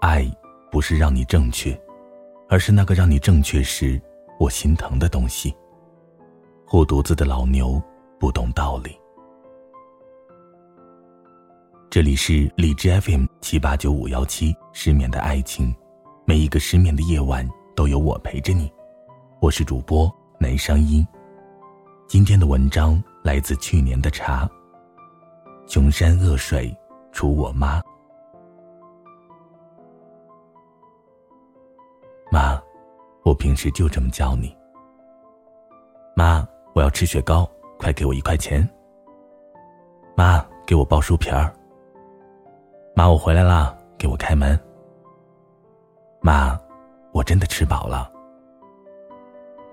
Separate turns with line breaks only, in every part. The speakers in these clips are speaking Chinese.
爱不是让你正确，而是那个让你正确时我心疼的东西。护犊子的老牛不懂道理。这里是荔枝 FM 七八九五幺七失眠的爱情，每一个失眠的夜晚都有我陪着你。我是主播南商音。今天的文章来自去年的茶。穷山恶水出我妈。妈，我平时就这么叫你。妈，我要吃雪糕，快给我一块钱。妈，给我包书皮儿。妈，我回来啦，给我开门。妈，我真的吃饱了。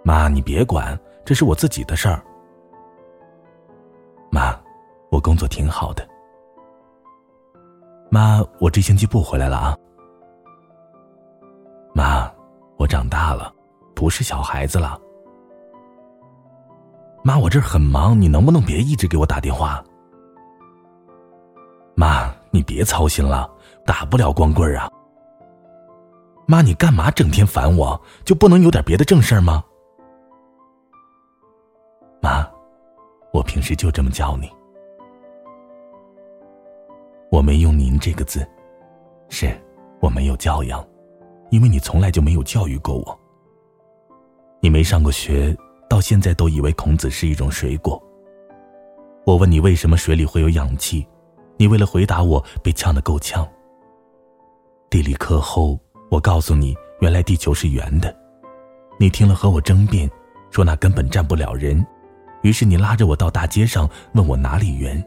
妈，你别管，这是我自己的事儿。妈，我工作挺好的。妈，我这星期不回来了啊。妈。我长大了，不是小孩子了。妈，我这儿很忙，你能不能别一直给我打电话？妈，你别操心了，打不了光棍啊。妈，你干嘛整天烦我？就不能有点别的正事吗？妈，我平时就这么叫你。我没用“您”这个字，是我没有教养。因为你从来就没有教育过我。你没上过学，到现在都以为孔子是一种水果。我问你为什么水里会有氧气，你为了回答我被呛得够呛。地理课后，我告诉你，原来地球是圆的。你听了和我争辩，说那根本站不了人。于是你拉着我到大街上，问我哪里圆。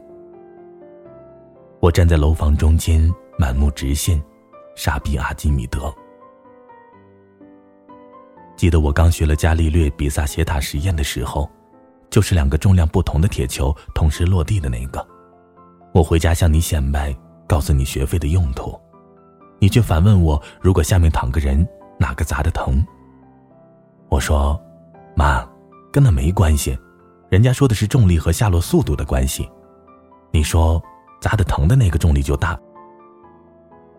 我站在楼房中间，满目直线，傻逼阿基米德。记得我刚学了伽利略比萨斜塔实验的时候，就是两个重量不同的铁球同时落地的那个。我回家向你显摆，告诉你学费的用途，你却反问我：如果下面躺个人，哪个砸的疼？我说：妈，跟那没关系，人家说的是重力和下落速度的关系。你说砸的疼的那个重力就大。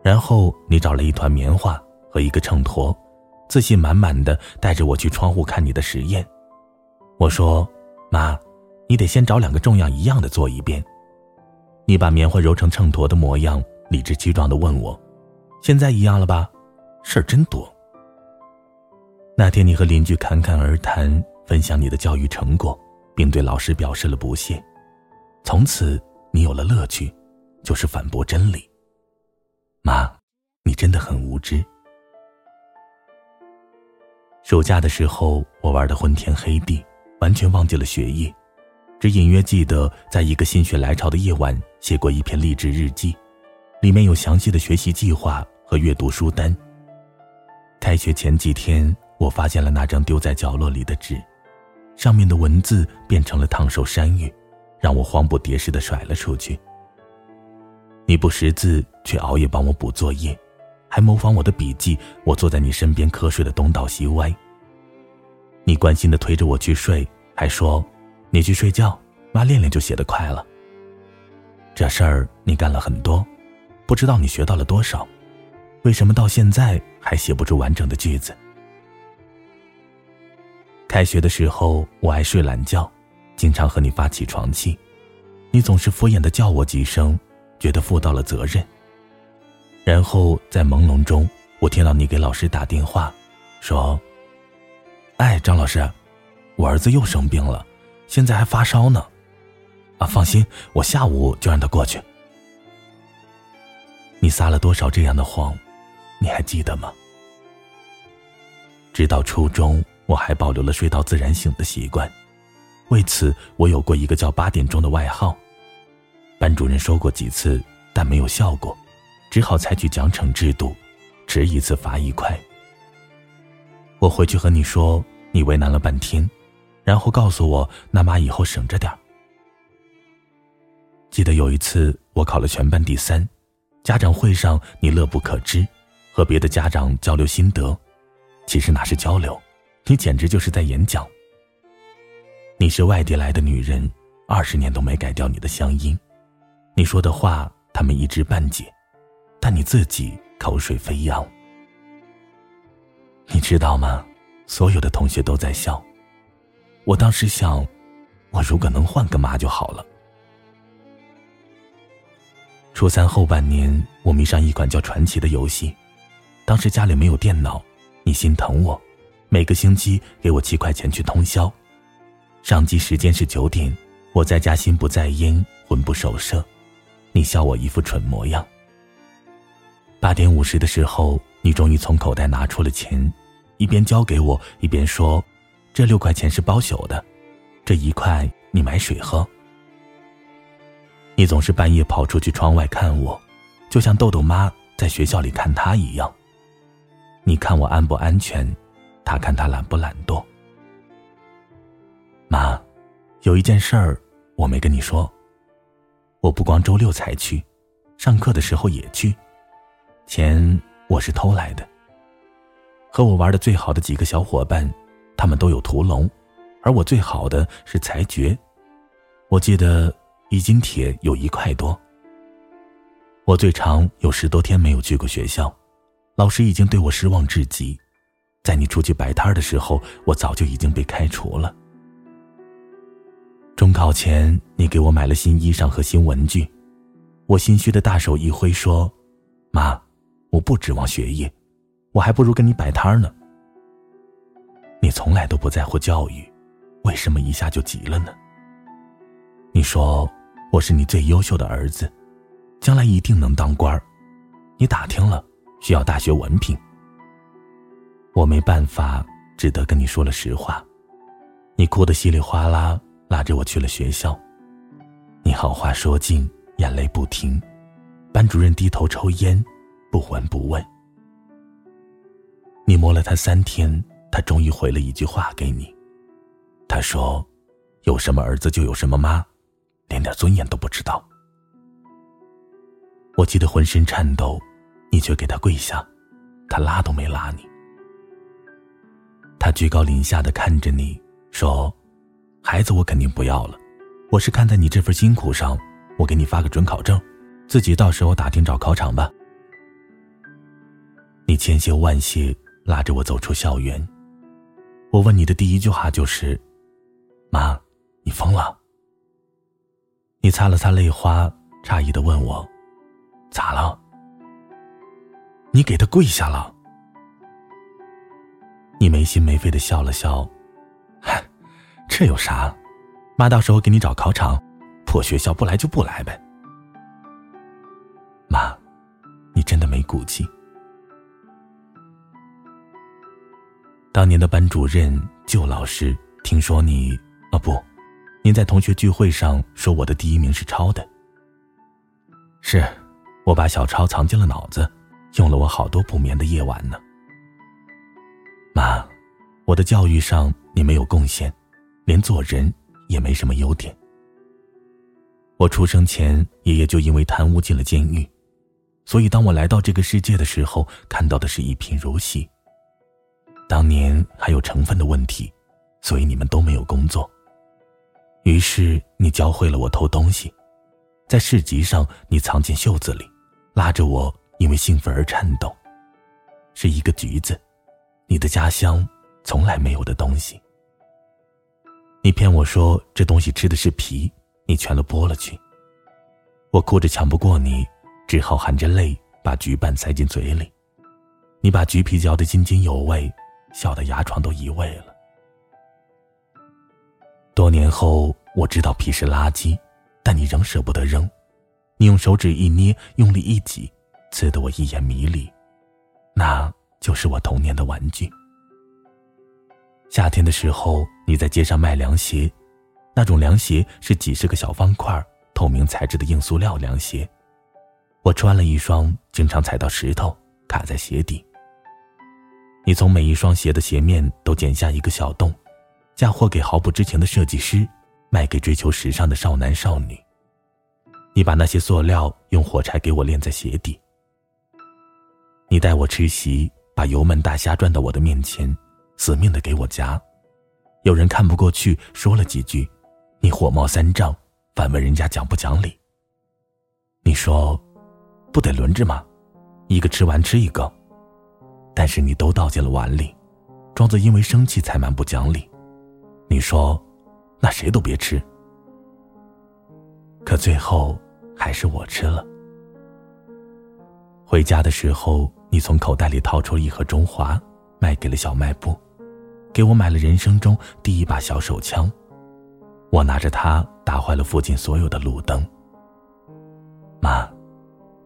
然后你找了一团棉花和一个秤砣。自信满满的带着我去窗户看你的实验，我说：“妈，你得先找两个重量一样的做一遍。”你把棉花揉成秤砣的模样，理直气壮的问我：“现在一样了吧？”事儿真多。那天你和邻居侃侃而谈，分享你的教育成果，并对老师表示了不屑。从此你有了乐趣，就是反驳真理。妈，你真的很无知。暑假的时候，我玩的昏天黑地，完全忘记了学业，只隐约记得在一个心血来潮的夜晚写过一篇励志日记，里面有详细的学习计划和阅读书单。开学前几天，我发现了那张丢在角落里的纸，上面的文字变成了烫手山芋，让我慌不迭实的甩了出去。你不识字，却熬夜帮我补作业。还模仿我的笔记，我坐在你身边瞌睡的东倒西歪。你关心的推着我去睡，还说：“你去睡觉，妈练练就写得快了。”这事儿你干了很多，不知道你学到了多少？为什么到现在还写不出完整的句子？开学的时候，我爱睡懒觉，经常和你发起床气，你总是敷衍的叫我几声，觉得负到了责任。然后在朦胧中，我听到你给老师打电话，说：“哎，张老师，我儿子又生病了，现在还发烧呢。啊，放心，我下午就让他过去。”你撒了多少这样的谎，你还记得吗？直到初中，我还保留了睡到自然醒的习惯，为此我有过一个叫“八点钟”的外号。班主任说过几次，但没有效果。只好采取奖惩制度，迟一次罚一块。我回去和你说，你为难了半天，然后告诉我，那妈以后省着点记得有一次我考了全班第三，家长会上你乐不可支，和别的家长交流心得，其实哪是交流，你简直就是在演讲。你是外地来的女人，二十年都没改掉你的乡音，你说的话他们一知半解，但你自己口水飞扬。你知道吗？所有的同学都在笑。我当时想，我如果能换个妈就好了。初三后半年，我迷上一款叫《传奇》的游戏，当时家里没有电脑，你心疼我，每个星期给我七块钱去通宵。上机时间是九点，我在家心不在焉，魂不守舍，你笑我一副蠢模样。八点五十的时候，你终于从口袋拿出了钱，一边交给我，一边说：“这六块钱是包宿的，这一块你买水喝。”你总是半夜跑出去窗外看我，就像豆豆妈在学校里看他一样。你看我安不安全，他看他懒不懒惰。妈，有一件事儿我没跟你说。我不光周六才去，上课的时候也去。钱我是偷来的。和我玩的最好的几个小伙伴，他们都有屠龙，而我最好的是裁决。我记得一斤铁有一块多。我最长有十多天没有去过学校，老师已经对我失望至极。在你出去摆摊的时候，我早就已经被开除了。中考前，你给我买了新衣裳和新文具，我心虚的大手一挥说：“妈，我不指望学业，我还不如跟你摆摊呢。”你从来都不在乎教育，为什么一下就急了呢？你说我是你最优秀的儿子，将来一定能当官儿，你打听了，需要大学文凭。我没办法，只得跟你说了实话，你哭得稀里哗啦。拉着我去了学校，你好话说尽，眼泪不停。班主任低头抽烟，不闻不问。你摸了他三天，他终于回了一句话给你。他说：“有什么儿子就有什么妈，连点尊严都不知道。”我记得浑身颤抖，你却给他跪下，他拉都没拉你。他居高临下的看着你说。孩子，我肯定不要了。我是看在你这份辛苦上，我给你发个准考证，自己到时候打听找考场吧。你千谢万谢，拉着我走出校园。我问你的第一句话就是：“妈，你疯了？”你擦了擦泪花，诧异的问我：“咋了？”你给他跪下了。你没心没肺的笑了笑，嗨。这有啥？妈到时候给你找考场，破学校不来就不来呗。妈，你真的没骨气。当年的班主任旧老师听说你啊不，您在同学聚会上说我的第一名是抄的。是，我把小抄藏进了脑子，用了我好多不眠的夜晚呢。妈，我的教育上你没有贡献。连做人也没什么优点。我出生前，爷爷就因为贪污进了监狱，所以当我来到这个世界的时候，看到的是一贫如洗。当年还有成分的问题，所以你们都没有工作。于是你教会了我偷东西，在市集上你藏进袖子里，拉着我因为兴奋而颤抖，是一个橘子，你的家乡从来没有的东西。你骗我说这东西吃的是皮，你全都剥了去。我哭着抢不过你，只好含着泪把橘瓣塞进嘴里。你把橘皮嚼得津津有味，笑得牙床都移位了。多年后我知道皮是垃圾，但你仍舍不得扔。你用手指一捏，用力一挤，刺得我一眼迷离。那就是我童年的玩具。夏天的时候，你在街上卖凉鞋，那种凉鞋是几十个小方块、透明材质的硬塑料凉鞋。我穿了一双，经常踩到石头，卡在鞋底。你从每一双鞋的鞋面都剪下一个小洞，嫁祸给毫不知情的设计师，卖给追求时尚的少男少女。你把那些塑料用火柴给我炼在鞋底。你带我吃席，把油焖大虾端到我的面前，死命的给我夹。有人看不过去，说了几句，你火冒三丈，反问人家讲不讲理。你说，不得轮着吗？一个吃完吃一个。但是你都倒进了碗里，装作因为生气才蛮不讲理。你说，那谁都别吃。可最后还是我吃了。回家的时候，你从口袋里掏出了一盒中华，卖给了小卖部，给我买了人生中第一把小手枪。我拿着它打坏了附近所有的路灯。妈，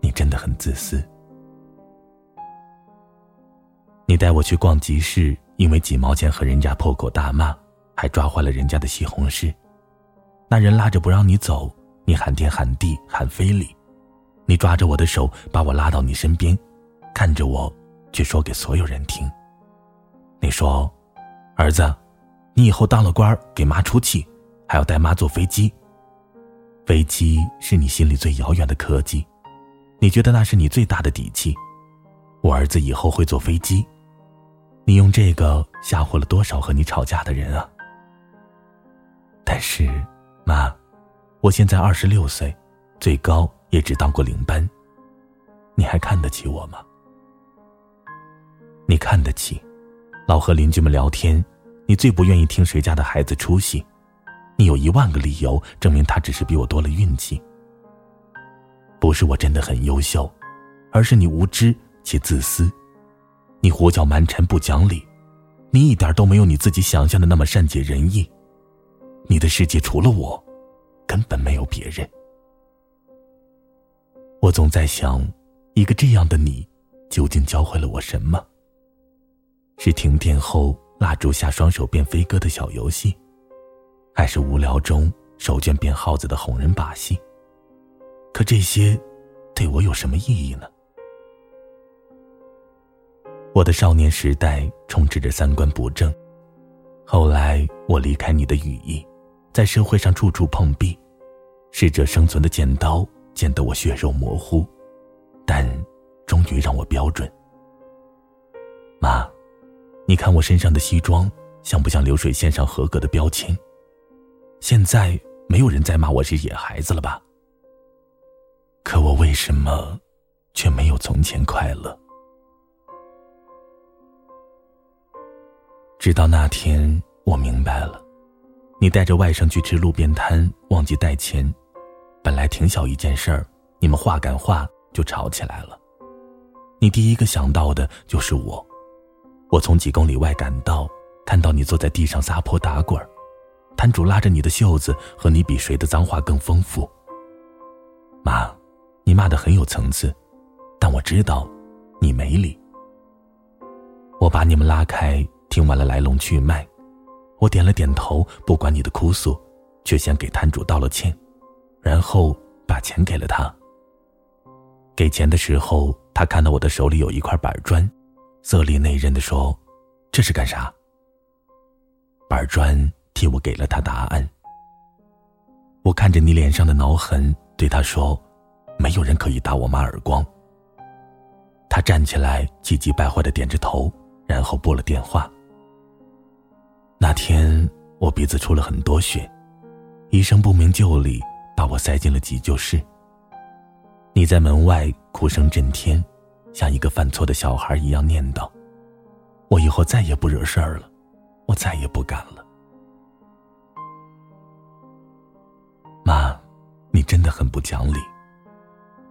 你真的很自私。你带我去逛集市，因为几毛钱和人家破口大骂，还抓坏了人家的西红柿。那人拉着不让你走，你喊天喊地喊非礼。你抓着我的手，把我拉到你身边，看着我，却说给所有人听。你说：“儿子，你以后当了官给妈出气，还要带妈坐飞机。飞机是你心里最遥远的科技，你觉得那是你最大的底气。我儿子以后会坐飞机。你用这个吓唬了多少和你吵架的人啊？但是，妈，我现在二十六岁，最高。”也只当过领班，你还看得起我吗？你看得起，老和邻居们聊天，你最不愿意听谁家的孩子出息，你有一万个理由证明他只是比我多了运气。不是我真的很优秀，而是你无知且自私，你胡搅蛮缠不讲理，你一点都没有你自己想象的那么善解人意，你的世界除了我，根本没有别人。我总在想，一个这样的你，究竟教会了我什么？是停电后蜡烛下双手变飞鸽的小游戏，还是无聊中手绢变耗子的哄人把戏？可这些，对我有什么意义呢？我的少年时代充斥着三观不正，后来我离开你的羽翼，在社会上处处碰壁，适者生存的剪刀。剪得我血肉模糊，但终于让我标准。妈，你看我身上的西装像不像流水线上合格的标签？现在没有人再骂我是野孩子了吧？可我为什么却没有从前快乐？直到那天，我明白了，你带着外甥去吃路边摊，忘记带钱。本来挺小一件事儿，你们话赶话就吵起来了。你第一个想到的就是我，我从几公里外赶到，看到你坐在地上撒泼打滚，摊主拉着你的袖子和你比谁的脏话更丰富。妈，你骂的很有层次，但我知道，你没理。我把你们拉开，听完了来龙去脉，我点了点头，不管你的哭诉，却先给摊主道了歉。然后把钱给了他。给钱的时候，他看到我的手里有一块板砖，色厉内荏的说：“这是干啥？”板砖替我给了他答案。我看着你脸上的挠痕，对他说：“没有人可以打我妈耳光。”他站起来，气急败坏的点着头，然后拨了电话。那天我鼻子出了很多血，医生不明就里。把我塞进了急救室。你在门外哭声震天，像一个犯错的小孩一样念叨：“我以后再也不惹事儿了，我再也不敢了。”妈，你真的很不讲理。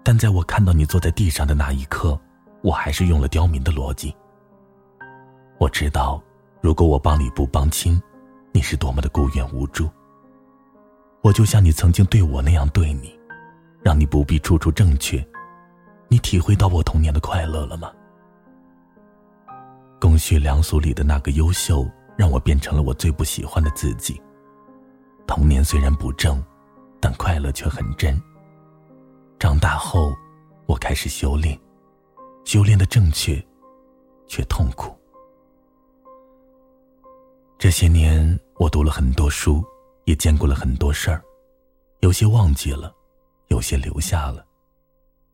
但在我看到你坐在地上的那一刻，我还是用了刁民的逻辑。我知道，如果我帮你不帮亲，你是多么的孤远无助。我就像你曾经对我那样对你，让你不必处处正确。你体会到我童年的快乐了吗？公序良俗里的那个优秀，让我变成了我最不喜欢的自己。童年虽然不正，但快乐却很真。长大后，我开始修炼，修炼的正确，却痛苦。这些年，我读了很多书。也见过了很多事儿，有些忘记了，有些留下了。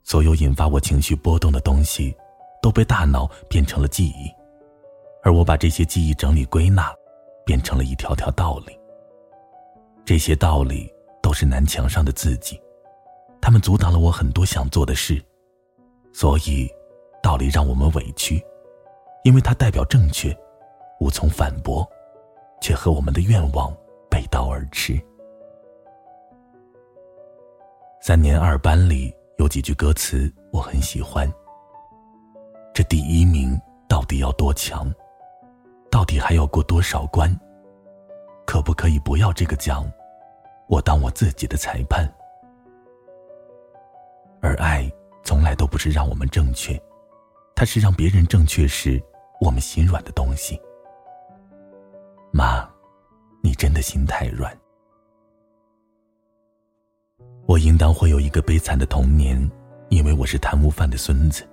所有引发我情绪波动的东西，都被大脑变成了记忆，而我把这些记忆整理归纳，变成了一条条道理。这些道理都是南墙上的字迹，他们阻挡了我很多想做的事，所以，道理让我们委屈，因为它代表正确，无从反驳，却和我们的愿望背道而驰。三年二班里有几句歌词我很喜欢。这第一名到底要多强？到底还要过多少关？可不可以不要这个奖？我当我自己的裁判。而爱从来都不是让我们正确，它是让别人正确时我们心软的东西。妈，你真的心太软。我应当会有一个悲惨的童年，因为我是贪污犯的孙子。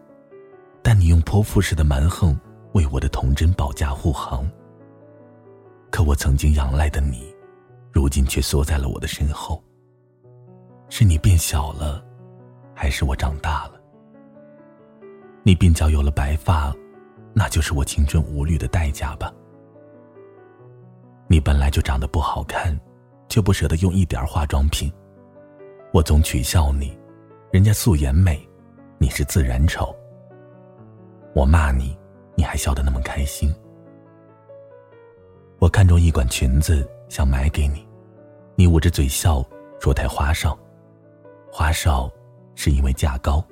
但你用泼妇式的蛮横为我的童真保驾护航。可我曾经仰赖的你，如今却缩在了我的身后。是你变小了，还是我长大了？你鬓角有了白发，那就是我青春无虑的代价吧。你本来就长得不好看，却不舍得用一点化妆品。我总取笑你，人家素颜美，你是自然丑。我骂你，你还笑得那么开心。我看中一管裙子，想买给你，你捂着嘴笑，说太花哨。花哨，是因为价高。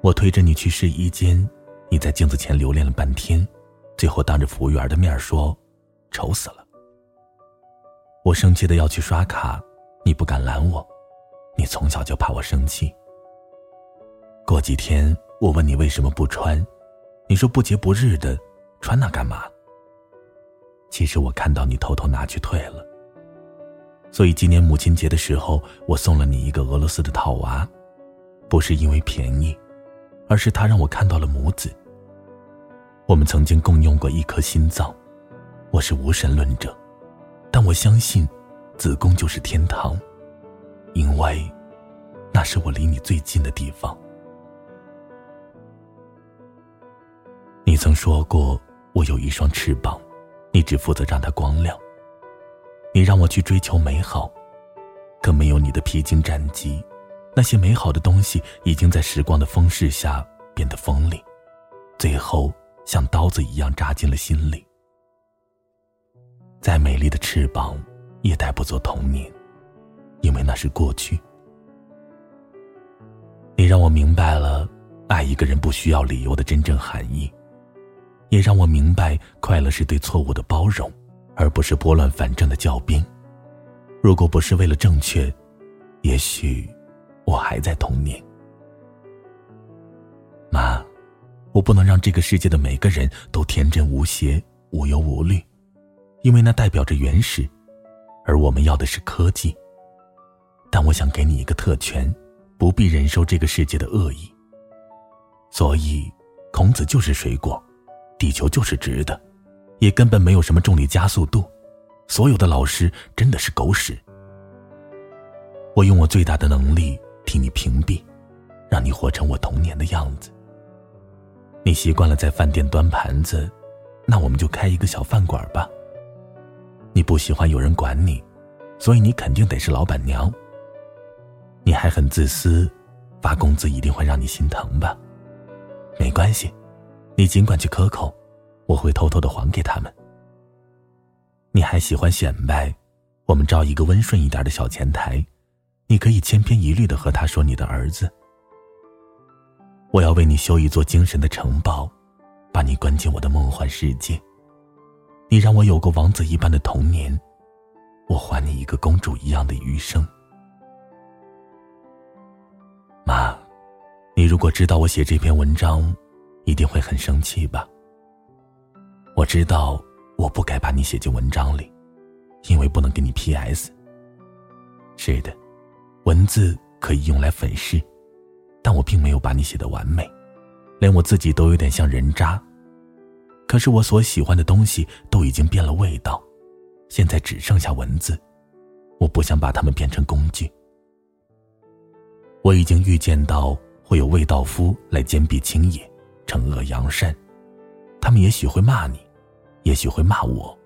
我推着你去试衣间，你在镜子前留恋了半天，最后当着服务员的面说，丑死了。我生气的要去刷卡，你不敢拦我。你从小就怕我生气。过几天我问你为什么不穿，你说不节不日的，穿那干嘛？其实我看到你偷偷拿去退了。所以今年母亲节的时候，我送了你一个俄罗斯的套娃，不是因为便宜，而是他让我看到了母子。我们曾经共用过一颗心脏，我是无神论者，但我相信，子宫就是天堂。因为，那是我离你最近的地方。你曾说过，我有一双翅膀，你只负责让它光亮。你让我去追求美好，可没有你的披荆斩棘，那些美好的东西已经在时光的风势下变得锋利，最后像刀子一样扎进了心里。再美丽的翅膀，也带不走童年。因为那是过去。你让我明白了爱一个人不需要理由的真正含义，也让我明白快乐是对错误的包容，而不是拨乱反正的教鞭。如果不是为了正确，也许我还在童年。妈，我不能让这个世界的每个人都天真无邪、无忧无虑，因为那代表着原始，而我们要的是科技。但我想给你一个特权，不必忍受这个世界的恶意。所以，孔子就是水果，地球就是直的，也根本没有什么重力加速度。所有的老师真的是狗屎。我用我最大的能力替你屏蔽，让你活成我童年的样子。你习惯了在饭店端盘子，那我们就开一个小饭馆吧。你不喜欢有人管你，所以你肯定得是老板娘。你还很自私，发工资一定会让你心疼吧？没关系，你尽管去克扣，我会偷偷的还给他们。你还喜欢显摆，我们招一个温顺一点的小前台，你可以千篇一律的和他说你的儿子。我要为你修一座精神的城堡，把你关进我的梦幻世界。你让我有过王子一般的童年，我还你一个公主一样的余生。妈，你如果知道我写这篇文章，一定会很生气吧？我知道我不该把你写进文章里，因为不能给你 P.S。是的，文字可以用来粉饰，但我并没有把你写的完美，连我自己都有点像人渣。可是我所喜欢的东西都已经变了味道，现在只剩下文字，我不想把它们变成工具。我已经预见到会有卫道夫来坚壁清野，惩恶扬善，他们也许会骂你，也许会骂我。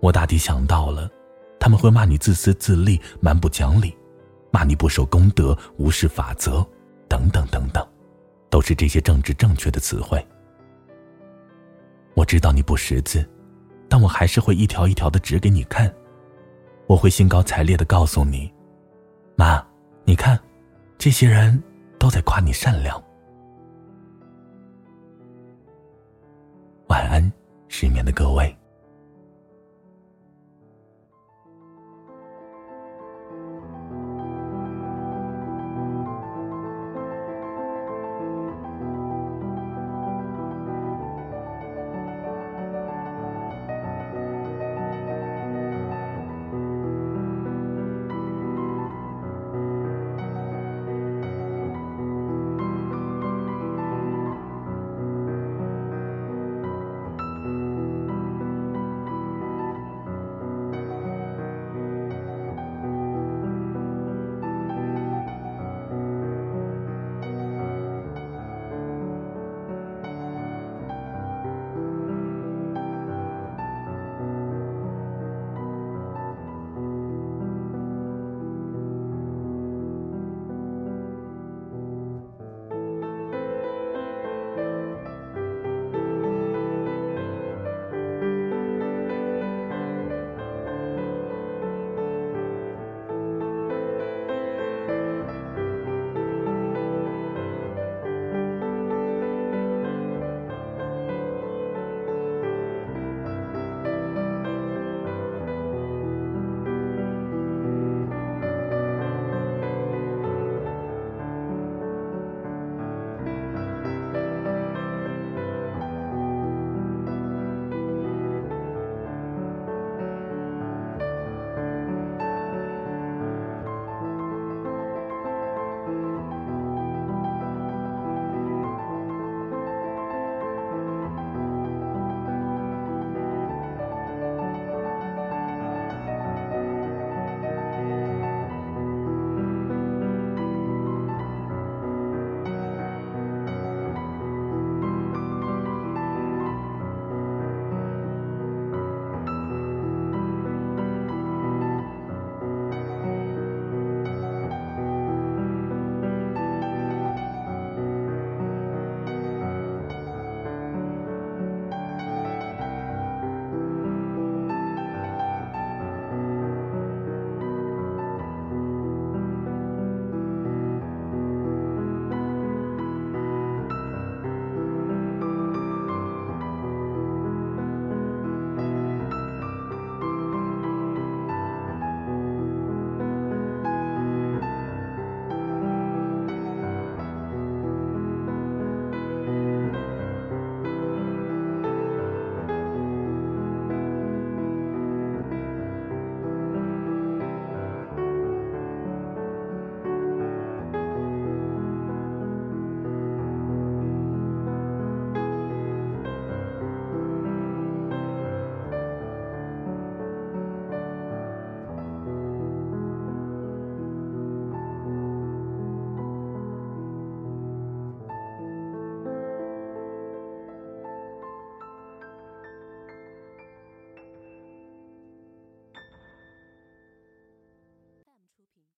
我大抵想到了，他们会骂你自私自利、蛮不讲理，骂你不守公德、无视法则，等等等等，都是这些政治正确的词汇。知道你不识字，但我还是会一条一条的指给你看。我会兴高采烈的告诉你，妈，你看，这些人都在夸你善良。晚安，失眠的各位。